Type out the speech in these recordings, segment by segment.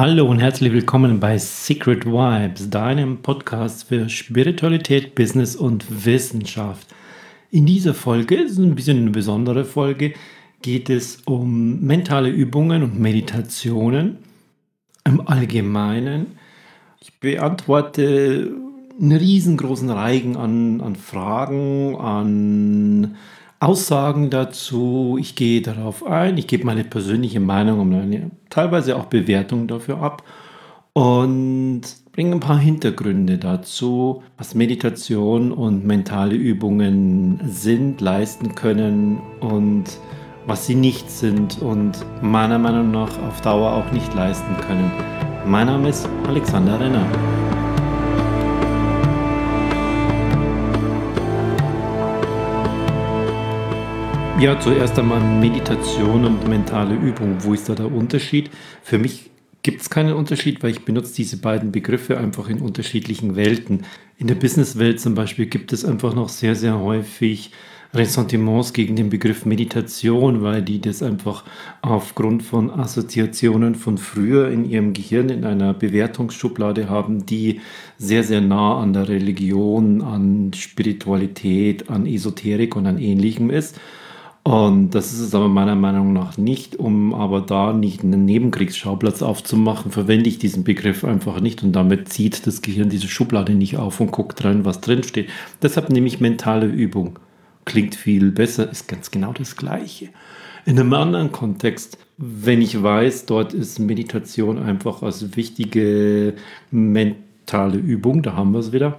Hallo und herzlich willkommen bei Secret Vibes, deinem Podcast für Spiritualität, Business und Wissenschaft. In dieser Folge, das ist ein bisschen eine besondere Folge, geht es um mentale Übungen und Meditationen im Allgemeinen. Ich beantworte einen riesengroßen Reigen an, an Fragen, an Aussagen dazu. Ich gehe darauf ein, ich gebe meine persönliche Meinung und eine, teilweise auch Bewertung dafür ab und bringe ein paar Hintergründe dazu, was Meditation und mentale Übungen sind, leisten können und was sie nicht sind und meiner Meinung nach auf Dauer auch nicht leisten können. Mein Name ist Alexander Renner. Ja, zuerst einmal Meditation und mentale Übung. Wo ist da der Unterschied? Für mich gibt es keinen Unterschied, weil ich benutze diese beiden Begriffe einfach in unterschiedlichen Welten. In der Businesswelt zum Beispiel gibt es einfach noch sehr, sehr häufig Ressentiments gegen den Begriff Meditation, weil die das einfach aufgrund von Assoziationen von früher in ihrem Gehirn in einer Bewertungsschublade haben, die sehr, sehr nah an der Religion, an Spiritualität, an Esoterik und an Ähnlichem ist. Und das ist es aber meiner Meinung nach nicht, um aber da nicht einen Nebenkriegsschauplatz aufzumachen, verwende ich diesen Begriff einfach nicht und damit zieht das Gehirn diese Schublade nicht auf und guckt rein, was drin steht. Deshalb nehme ich mentale Übung. Klingt viel besser, ist ganz genau das Gleiche. In einem anderen Kontext, wenn ich weiß, dort ist Meditation einfach als wichtige mentale Übung, da haben wir es wieder,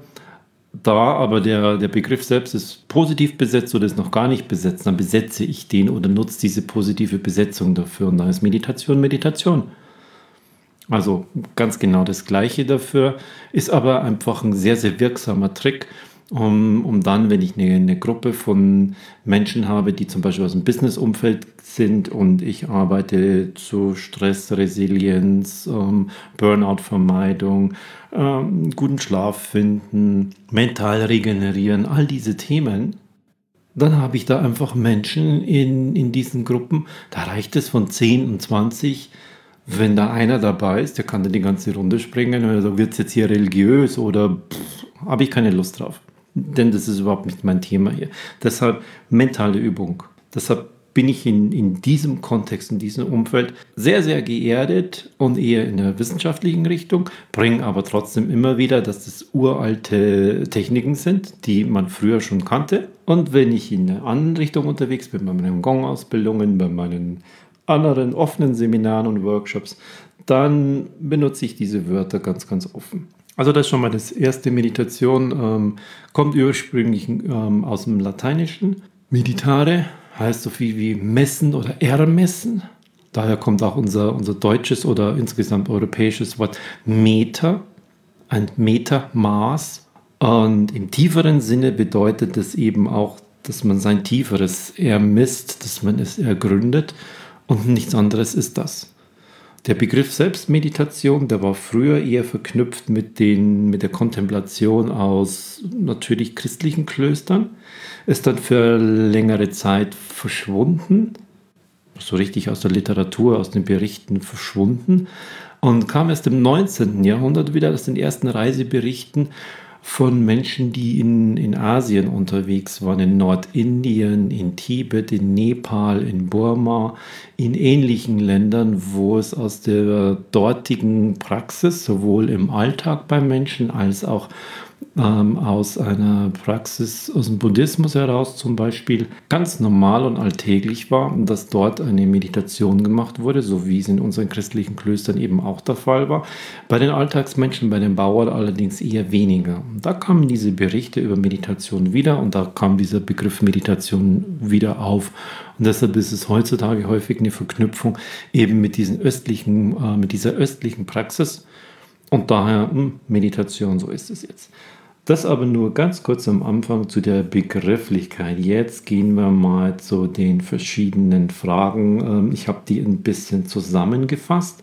da aber der, der Begriff selbst ist positiv besetzt oder ist noch gar nicht besetzt, dann besetze ich den oder nutze diese positive Besetzung dafür. Und dann ist Meditation Meditation. Also ganz genau das Gleiche dafür, ist aber einfach ein sehr, sehr wirksamer Trick, um, um dann, wenn ich eine, eine Gruppe von Menschen habe, die zum Beispiel aus dem Business-Umfeld sind und ich arbeite zu Stressresilienz, ähm, Burnout-Vermeidung, ähm, guten Schlaf finden, mental regenerieren, all diese Themen, dann habe ich da einfach Menschen in, in diesen Gruppen, da reicht es von 10 und 20, wenn da einer dabei ist, der kann dann die ganze Runde springen, also wird es jetzt hier religiös oder habe ich keine Lust drauf denn das ist überhaupt nicht mein Thema hier. Deshalb mentale Übung. Deshalb bin ich in, in diesem Kontext, in diesem Umfeld sehr, sehr geerdet und eher in der wissenschaftlichen Richtung, bringe aber trotzdem immer wieder, dass das uralte Techniken sind, die man früher schon kannte. Und wenn ich in einer anderen Richtung unterwegs bin, bei meinen Gong-Ausbildungen, bei meinen anderen offenen Seminaren und Workshops, dann benutze ich diese Wörter ganz, ganz offen. Also das ist schon mal das erste Meditation, ähm, kommt ursprünglich ähm, aus dem Lateinischen. Meditare heißt so viel wie messen oder ermessen. Daher kommt auch unser, unser deutsches oder insgesamt europäisches Wort Meter, ein Metermaß. Und im tieferen Sinne bedeutet es eben auch, dass man sein Tieferes ermisst, dass man es ergründet. Und nichts anderes ist das. Der Begriff Selbstmeditation, der war früher eher verknüpft mit, den, mit der Kontemplation aus natürlich christlichen Klöstern, ist dann für längere Zeit verschwunden, so richtig aus der Literatur, aus den Berichten verschwunden. Und kam erst im 19. Jahrhundert wieder. Aus den ersten Reiseberichten von Menschen, die in, in Asien unterwegs waren, in Nordindien, in Tibet, in Nepal, in Burma, in ähnlichen Ländern, wo es aus der dortigen Praxis, sowohl im Alltag beim Menschen als auch ähm, aus einer Praxis aus dem Buddhismus heraus zum Beispiel ganz normal und alltäglich war, dass dort eine Meditation gemacht wurde, so wie es in unseren christlichen Klöstern eben auch der Fall war. Bei den Alltagsmenschen, bei den Bauern allerdings eher weniger. Da kamen diese Berichte über Meditation wieder und da kam dieser Begriff Meditation wieder auf. Und deshalb ist es heutzutage häufig eine Verknüpfung eben mit, diesen östlichen, äh, mit dieser östlichen Praxis. Und daher mh, hm, Meditation, so ist es jetzt. Das aber nur ganz kurz am Anfang zu der Begrifflichkeit. Jetzt gehen wir mal zu den verschiedenen Fragen. Ähm, ich habe die ein bisschen zusammengefasst.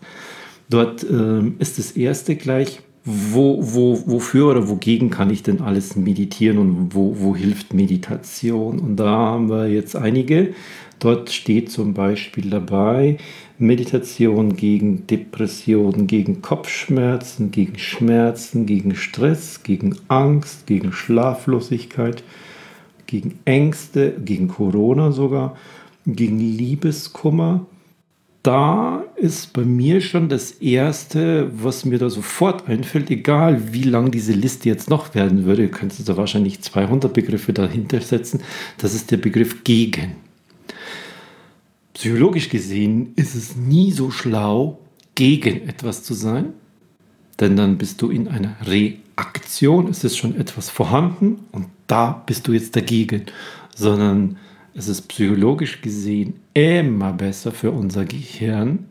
Dort ähm, ist das erste gleich, wo, wo, wofür oder wogegen kann ich denn alles meditieren und wo, wo hilft Meditation? Und da haben wir jetzt einige. Dort steht zum Beispiel dabei Meditation gegen Depressionen, gegen Kopfschmerzen, gegen Schmerzen, gegen Stress, gegen Angst, gegen Schlaflosigkeit, gegen Ängste, gegen Corona sogar, gegen Liebeskummer, da ist bei mir schon das Erste, was mir da sofort einfällt, egal wie lang diese Liste jetzt noch werden würde, ihr könnt da wahrscheinlich 200 Begriffe dahinter setzen, das ist der Begriff gegen. Psychologisch gesehen ist es nie so schlau, gegen etwas zu sein, denn dann bist du in einer Reaktion, es ist schon etwas vorhanden und da bist du jetzt dagegen, sondern es ist psychologisch gesehen immer besser für unser Gehirn,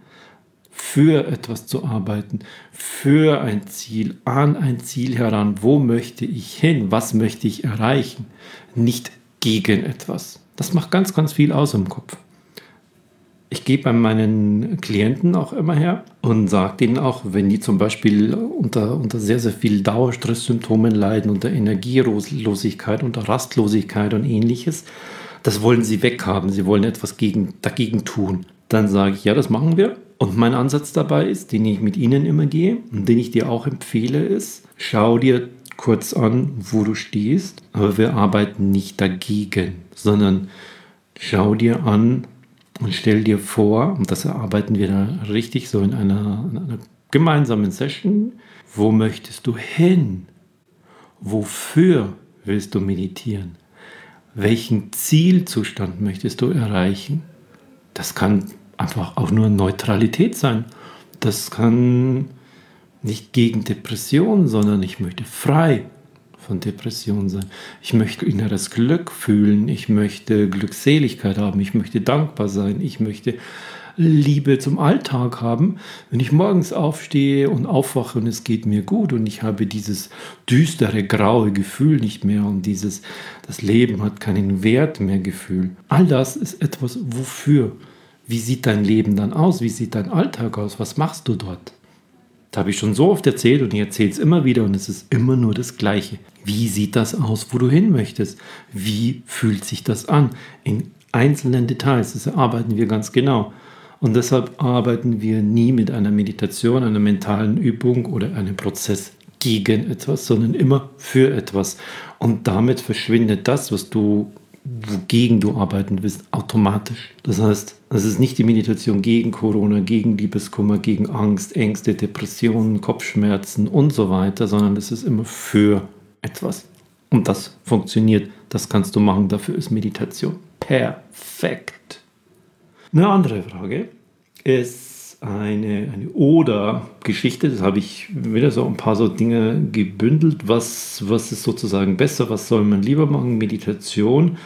für etwas zu arbeiten, für ein Ziel, an ein Ziel heran. Wo möchte ich hin? Was möchte ich erreichen? Nicht gegen etwas. Das macht ganz, ganz viel aus im Kopf. Ich gehe bei meinen Klienten auch immer her und sage denen auch, wenn die zum Beispiel unter, unter sehr, sehr viel Dauerstresssymptomen leiden, unter Energielosigkeit, unter Rastlosigkeit und ähnliches, das wollen sie weghaben, sie wollen etwas gegen, dagegen tun. Dann sage ich, ja, das machen wir. Und mein Ansatz dabei ist, den ich mit Ihnen immer gehe und den ich dir auch empfehle, ist, schau dir kurz an, wo du stehst, aber wir arbeiten nicht dagegen, sondern schau dir an und stell dir vor, und das erarbeiten wir da richtig so in einer, in einer gemeinsamen Session, wo möchtest du hin? Wofür willst du meditieren? Welchen Zielzustand möchtest du erreichen? Das kann einfach auch nur Neutralität sein. Das kann nicht gegen Depression, sondern ich möchte frei von Depression sein. Ich möchte inneres Glück fühlen, ich möchte Glückseligkeit haben, ich möchte dankbar sein, ich möchte Liebe zum Alltag haben, wenn ich morgens aufstehe und aufwache und es geht mir gut und ich habe dieses düstere, graue Gefühl nicht mehr und dieses, das Leben hat keinen Wert mehr Gefühl. All das ist etwas, wofür? Wie sieht dein Leben dann aus? Wie sieht dein Alltag aus? Was machst du dort? Das habe ich schon so oft erzählt und ich erzähle es immer wieder und es ist immer nur das Gleiche. Wie sieht das aus, wo du hin möchtest? Wie fühlt sich das an? In einzelnen Details, das erarbeiten wir ganz genau. Und deshalb arbeiten wir nie mit einer Meditation, einer mentalen Übung oder einem Prozess gegen etwas, sondern immer für etwas. Und damit verschwindet das, was du, wogegen du arbeiten willst, automatisch. Das heißt, es ist nicht die Meditation gegen Corona, gegen Liebeskummer, gegen Angst, Ängste, Depressionen, Kopfschmerzen und so weiter, sondern es ist immer für etwas. Und das funktioniert. Das kannst du machen. Dafür ist Meditation perfekt. Eine andere Frage ist eine, eine Oder-Geschichte. Das habe ich wieder so ein paar so Dinge gebündelt. Was, was ist sozusagen besser? Was soll man lieber machen? Meditation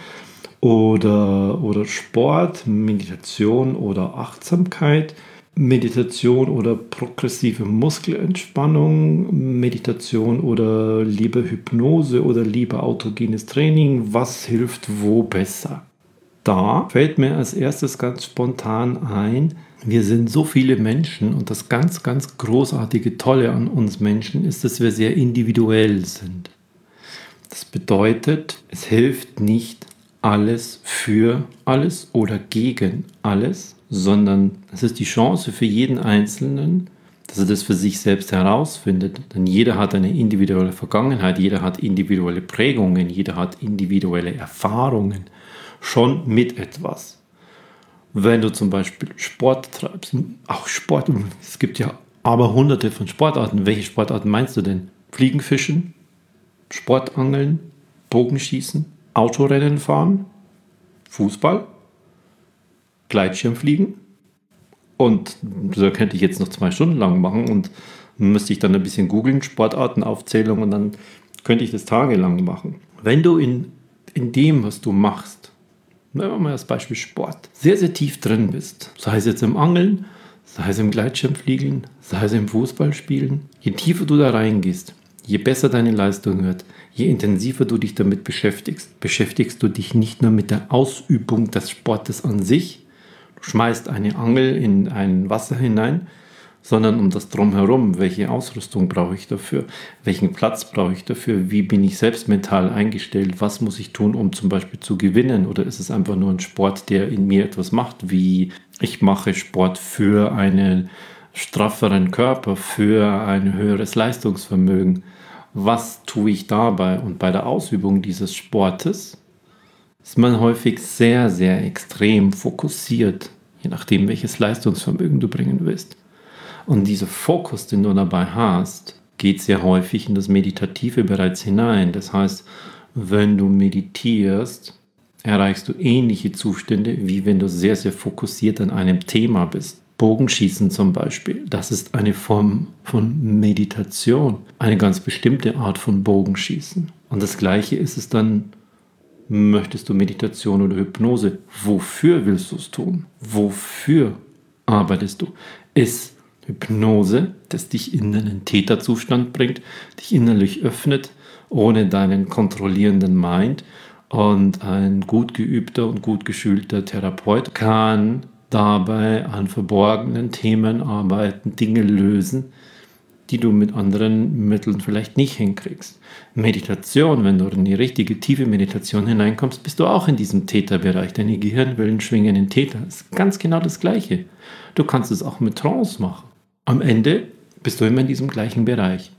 oder, oder Sport, Meditation oder Achtsamkeit, Meditation oder progressive Muskelentspannung, Meditation oder lieber Hypnose oder lieber autogenes Training. Was hilft wo besser? Da fällt mir als erstes ganz spontan ein, wir sind so viele Menschen und das ganz, ganz großartige Tolle an uns Menschen ist, dass wir sehr individuell sind. Das bedeutet, es hilft nicht alles für alles oder gegen alles, sondern es ist die Chance für jeden Einzelnen, dass er das für sich selbst herausfindet. Denn jeder hat eine individuelle Vergangenheit, jeder hat individuelle Prägungen, jeder hat individuelle Erfahrungen schon mit etwas. Wenn du zum Beispiel Sport treibst, auch Sport, es gibt ja aber hunderte von Sportarten. Welche Sportarten meinst du denn? Fliegenfischen, Sportangeln, Bogenschießen, Autorennen fahren, Fußball, Gleitschirmfliegen. Und da könnte ich jetzt noch zwei Stunden lang machen und müsste ich dann ein bisschen googeln, Sportartenaufzählung und dann könnte ich das tagelang machen. Wenn du in, in dem, was du machst, nehmen wir mal das Beispiel Sport, sehr, sehr tief drin bist, sei es jetzt im Angeln, sei es im Gleitschirmfliegeln, sei es im Fußballspielen, je tiefer du da reingehst, je besser deine Leistung wird, je intensiver du dich damit beschäftigst, beschäftigst du dich nicht nur mit der Ausübung des Sportes an sich, du schmeißt eine Angel in ein Wasser hinein, sondern um das Drumherum. Welche Ausrüstung brauche ich dafür? Welchen Platz brauche ich dafür? Wie bin ich selbst mental eingestellt? Was muss ich tun, um zum Beispiel zu gewinnen? Oder ist es einfach nur ein Sport, der in mir etwas macht, wie ich mache Sport für einen strafferen Körper, für ein höheres Leistungsvermögen? Was tue ich dabei? Und bei der Ausübung dieses Sportes ist man häufig sehr, sehr extrem fokussiert, je nachdem, welches Leistungsvermögen du bringen willst. Und dieser Fokus, den du dabei hast, geht sehr häufig in das Meditative bereits hinein. Das heißt, wenn du meditierst, erreichst du ähnliche Zustände, wie wenn du sehr, sehr fokussiert an einem Thema bist. Bogenschießen zum Beispiel, das ist eine Form von Meditation, eine ganz bestimmte Art von Bogenschießen. Und das gleiche ist es dann, möchtest du Meditation oder Hypnose? Wofür willst du es tun? Wofür arbeitest du? Ist Hypnose, das dich in einen Täterzustand bringt, dich innerlich öffnet, ohne deinen kontrollierenden Mind. Und ein gut geübter und gut geschulter Therapeut kann dabei an verborgenen Themen arbeiten, Dinge lösen, die du mit anderen Mitteln vielleicht nicht hinkriegst. Meditation, wenn du in die richtige tiefe Meditation hineinkommst, bist du auch in diesem Täterbereich. Deine Gehirnwellen schwingen in Täter. Das ist ganz genau das Gleiche. Du kannst es auch mit Trance machen. Am Ende bist du immer in diesem gleichen Bereich.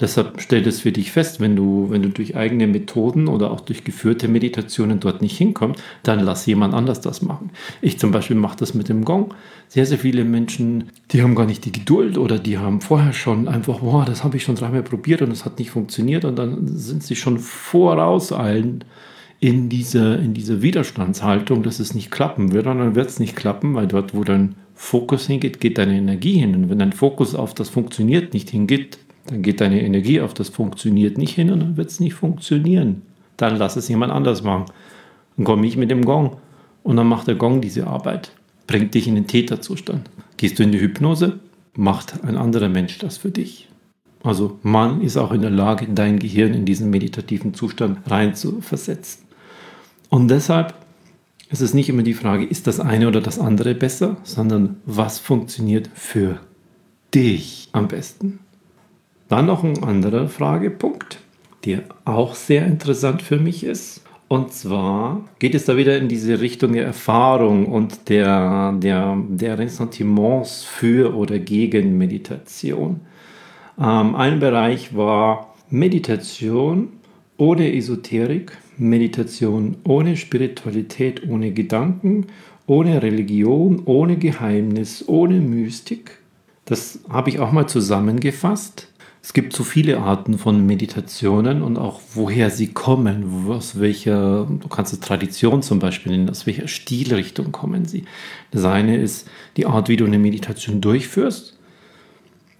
Deshalb stell das für dich fest, wenn du, wenn du durch eigene Methoden oder auch durch geführte Meditationen dort nicht hinkommst, dann lass jemand anders das machen. Ich zum Beispiel mache das mit dem Gong. Sehr, sehr viele Menschen, die haben gar nicht die Geduld oder die haben vorher schon einfach, boah, das habe ich schon dreimal probiert und es hat nicht funktioniert und dann sind sie schon vorauseilen in diese, in diese Widerstandshaltung, dass es nicht klappen wird und dann wird es nicht klappen, weil dort, wo dein Fokus hingeht, geht deine Energie hin und wenn dein Fokus auf das funktioniert nicht hingeht, dann geht deine Energie auf das funktioniert nicht hin und dann wird es nicht funktionieren. Dann lass es jemand anders machen. Dann komme ich mit dem Gong und dann macht der Gong diese Arbeit. Bringt dich in den Täterzustand. Gehst du in die Hypnose, macht ein anderer Mensch das für dich. Also man ist auch in der Lage, dein Gehirn in diesen meditativen Zustand rein zu versetzen. Und deshalb ist es nicht immer die Frage, ist das eine oder das andere besser, sondern was funktioniert für dich am besten. Dann noch ein anderer Fragepunkt, der auch sehr interessant für mich ist. Und zwar geht es da wieder in diese Richtung der Erfahrung und der, der, der Ressentiments für oder gegen Meditation. Ähm, ein Bereich war Meditation ohne Esoterik, Meditation ohne Spiritualität, ohne Gedanken, ohne Religion, ohne Geheimnis, ohne Mystik. Das habe ich auch mal zusammengefasst. Es gibt so viele Arten von Meditationen und auch woher sie kommen, aus welcher, du kannst es Tradition zum Beispiel nennen, aus welcher Stilrichtung kommen sie. Das eine ist die Art, wie du eine Meditation durchführst.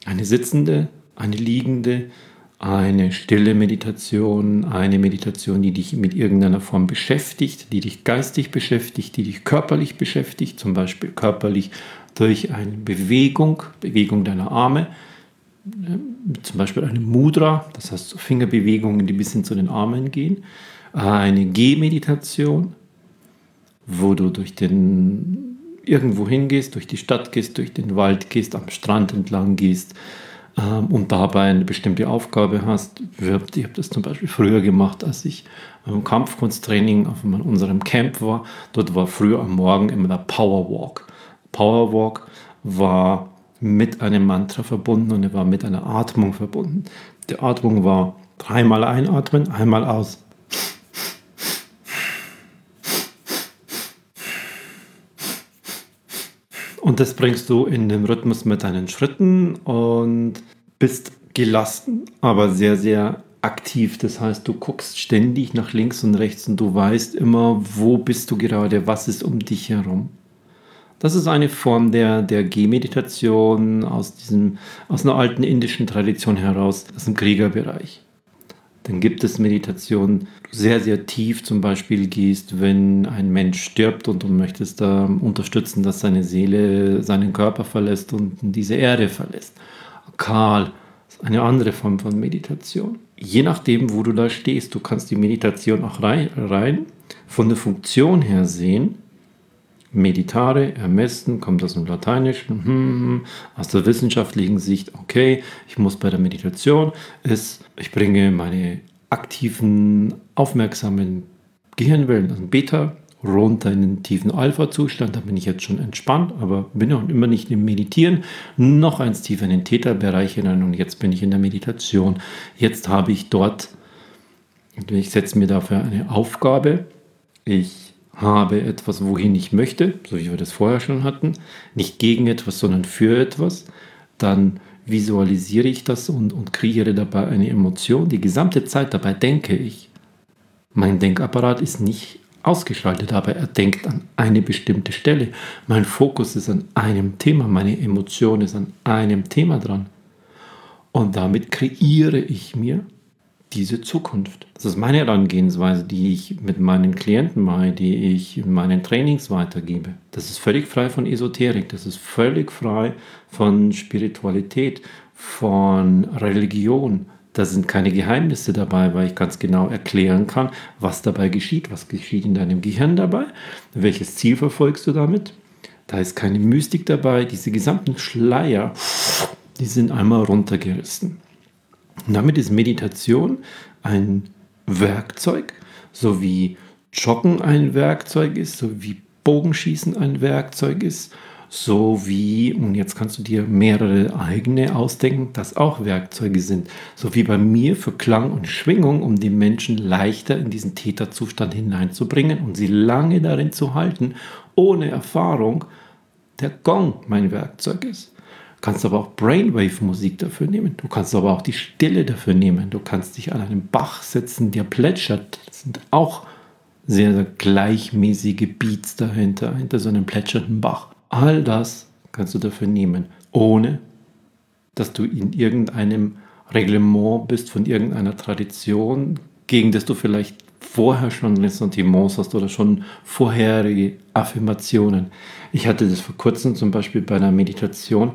Eine sitzende, eine liegende, eine stille Meditation, eine Meditation, die dich mit irgendeiner Form beschäftigt, die dich geistig beschäftigt, die dich körperlich beschäftigt, zum Beispiel körperlich durch eine Bewegung, Bewegung deiner Arme, zum Beispiel eine Mudra, das heißt Fingerbewegungen, die bis hin zu den Armen gehen, eine Gehmeditation, wo du durch den irgendwo hingehst, durch die Stadt gehst, durch den Wald gehst, am Strand entlang gehst ähm, und dabei eine bestimmte Aufgabe hast. Ich habe das zum Beispiel früher gemacht, als ich beim Kampfkunsttraining auf unserem Camp war. Dort war früher am Morgen immer der Powerwalk. Powerwalk war mit einem Mantra verbunden und er war mit einer Atmung verbunden. Die Atmung war dreimal einatmen, einmal aus. Und das bringst du in den Rhythmus mit deinen Schritten und bist gelassen, aber sehr, sehr aktiv. Das heißt, du guckst ständig nach links und rechts und du weißt immer, wo bist du gerade, was ist um dich herum. Das ist eine Form der, der Gehmeditation aus, aus einer alten indischen Tradition heraus, aus dem Kriegerbereich. Dann gibt es Meditation, sehr, sehr tief zum Beispiel gehst, wenn ein Mensch stirbt und du möchtest da unterstützen, dass seine Seele seinen Körper verlässt und diese Erde verlässt. Karl ist eine andere Form von Meditation. Je nachdem, wo du da stehst, du kannst die Meditation auch rein, rein von der Funktion her sehen meditare, ermessen, kommt aus dem Lateinischen, hm, hm, aus der wissenschaftlichen Sicht, okay, ich muss bei der Meditation, ist, ich bringe meine aktiven, aufmerksamen Gehirnwellen, also Beta, runter in den tiefen Alpha-Zustand. Da bin ich jetzt schon entspannt, aber bin auch immer nicht im Meditieren. Noch eins tiefer in den Theta-Bereich hinein und jetzt bin ich in der Meditation. Jetzt habe ich dort, ich setze mir dafür eine Aufgabe. Ich habe etwas, wohin ich möchte, so wie wir das vorher schon hatten. Nicht gegen etwas, sondern für etwas. Dann visualisiere ich das und, und kreiere dabei eine Emotion. Die gesamte Zeit dabei denke ich. Mein Denkapparat ist nicht ausgeschaltet, aber er denkt an eine bestimmte Stelle. Mein Fokus ist an einem Thema, meine Emotion ist an einem Thema dran. Und damit kreiere ich mir diese Zukunft. Das ist meine Herangehensweise, die ich mit meinen Klienten mache, die ich in meinen Trainings weitergebe. Das ist völlig frei von Esoterik, das ist völlig frei von Spiritualität, von Religion, da sind keine Geheimnisse dabei, weil ich ganz genau erklären kann, was dabei geschieht, was geschieht in deinem Gehirn dabei, welches Ziel verfolgst du damit. Da ist keine Mystik dabei, diese gesamten Schleier, die sind einmal runtergerissen. Und damit ist Meditation ein Werkzeug, so wie Joggen ein Werkzeug ist, so wie Bogenschießen ein Werkzeug ist, so wie, und jetzt kannst du dir mehrere eigene ausdenken, das auch Werkzeuge sind, so wie bei mir für Klang und Schwingung, um die Menschen leichter in diesen Täterzustand hineinzubringen und sie lange darin zu halten, ohne Erfahrung, der Gong mein Werkzeug ist. Du kannst aber auch Brainwave-Musik dafür nehmen. Du kannst aber auch die Stille dafür nehmen. Du kannst dich an einem Bach setzen, der plätschert. Das sind auch sehr, sehr gleichmäßige Beats dahinter, hinter so einem plätschernden Bach. All das kannst du dafür nehmen, ohne dass du in irgendeinem Reglement bist von irgendeiner Tradition, gegen das du vielleicht vorher schon Ressentiments hast oder schon vorherige Affirmationen. Ich hatte das vor kurzem zum Beispiel bei einer Meditation,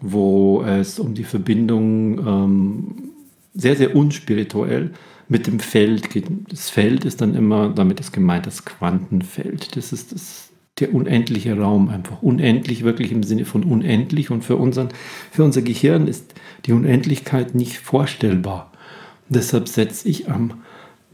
wo es um die Verbindung ähm, sehr, sehr unspirituell mit dem Feld geht. Das Feld ist dann immer, damit ist gemeint, das Quantenfeld. Das ist das der unendliche Raum, einfach unendlich, wirklich im Sinne von unendlich. Und für, unseren, für unser Gehirn ist die Unendlichkeit nicht vorstellbar. Deshalb setze ich am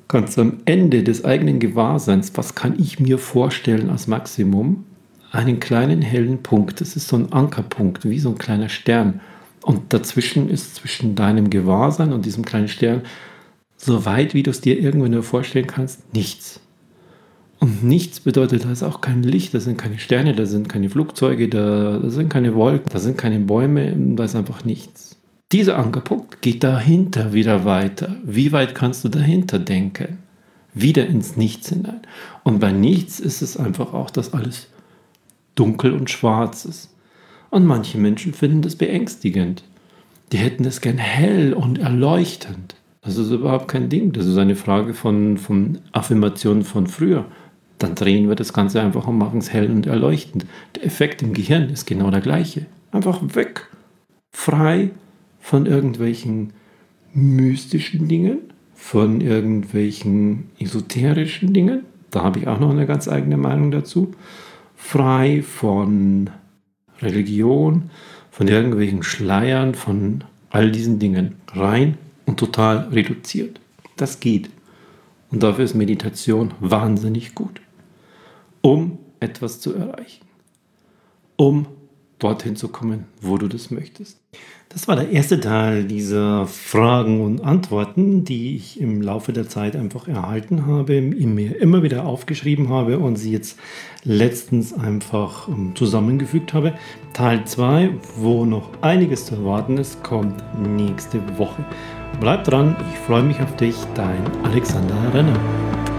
ganz am Ende des eigenen Gewahrseins, was kann ich mir vorstellen als Maximum, einen kleinen hellen Punkt. Das ist so ein Ankerpunkt, wie so ein kleiner Stern. Und dazwischen ist zwischen deinem Gewahrsein und diesem kleinen Stern, so weit wie du es dir irgendwo nur vorstellen kannst, nichts. Und nichts bedeutet, da ist auch kein Licht, da sind keine Sterne, da sind keine Flugzeuge, da, da sind keine Wolken, da sind keine Bäume, da ist einfach nichts. Dieser Ankerpunkt geht dahinter wieder weiter. Wie weit kannst du dahinter denken? Wieder ins Nichts hinein. Und bei Nichts ist es einfach auch, dass alles dunkel und schwarz ist. Und manche Menschen finden das beängstigend. Die hätten es gern hell und erleuchtend. Das ist überhaupt kein Ding. Das ist eine Frage von, von Affirmationen von früher dann drehen wir das Ganze einfach und machen es hell und erleuchtend. Der Effekt im Gehirn ist genau der gleiche. Einfach weg. Frei von irgendwelchen mystischen Dingen, von irgendwelchen esoterischen Dingen. Da habe ich auch noch eine ganz eigene Meinung dazu. Frei von Religion, von irgendwelchen Schleiern, von all diesen Dingen. Rein und total reduziert. Das geht. Und dafür ist Meditation wahnsinnig gut um etwas zu erreichen, um dorthin zu kommen, wo du das möchtest. Das war der erste Teil dieser Fragen und Antworten, die ich im Laufe der Zeit einfach erhalten habe, mir immer wieder aufgeschrieben habe und sie jetzt letztens einfach ähm, zusammengefügt habe. Teil 2, wo noch einiges zu erwarten ist, kommt nächste Woche. Bleib dran, ich freue mich auf dich, dein Alexander Renner.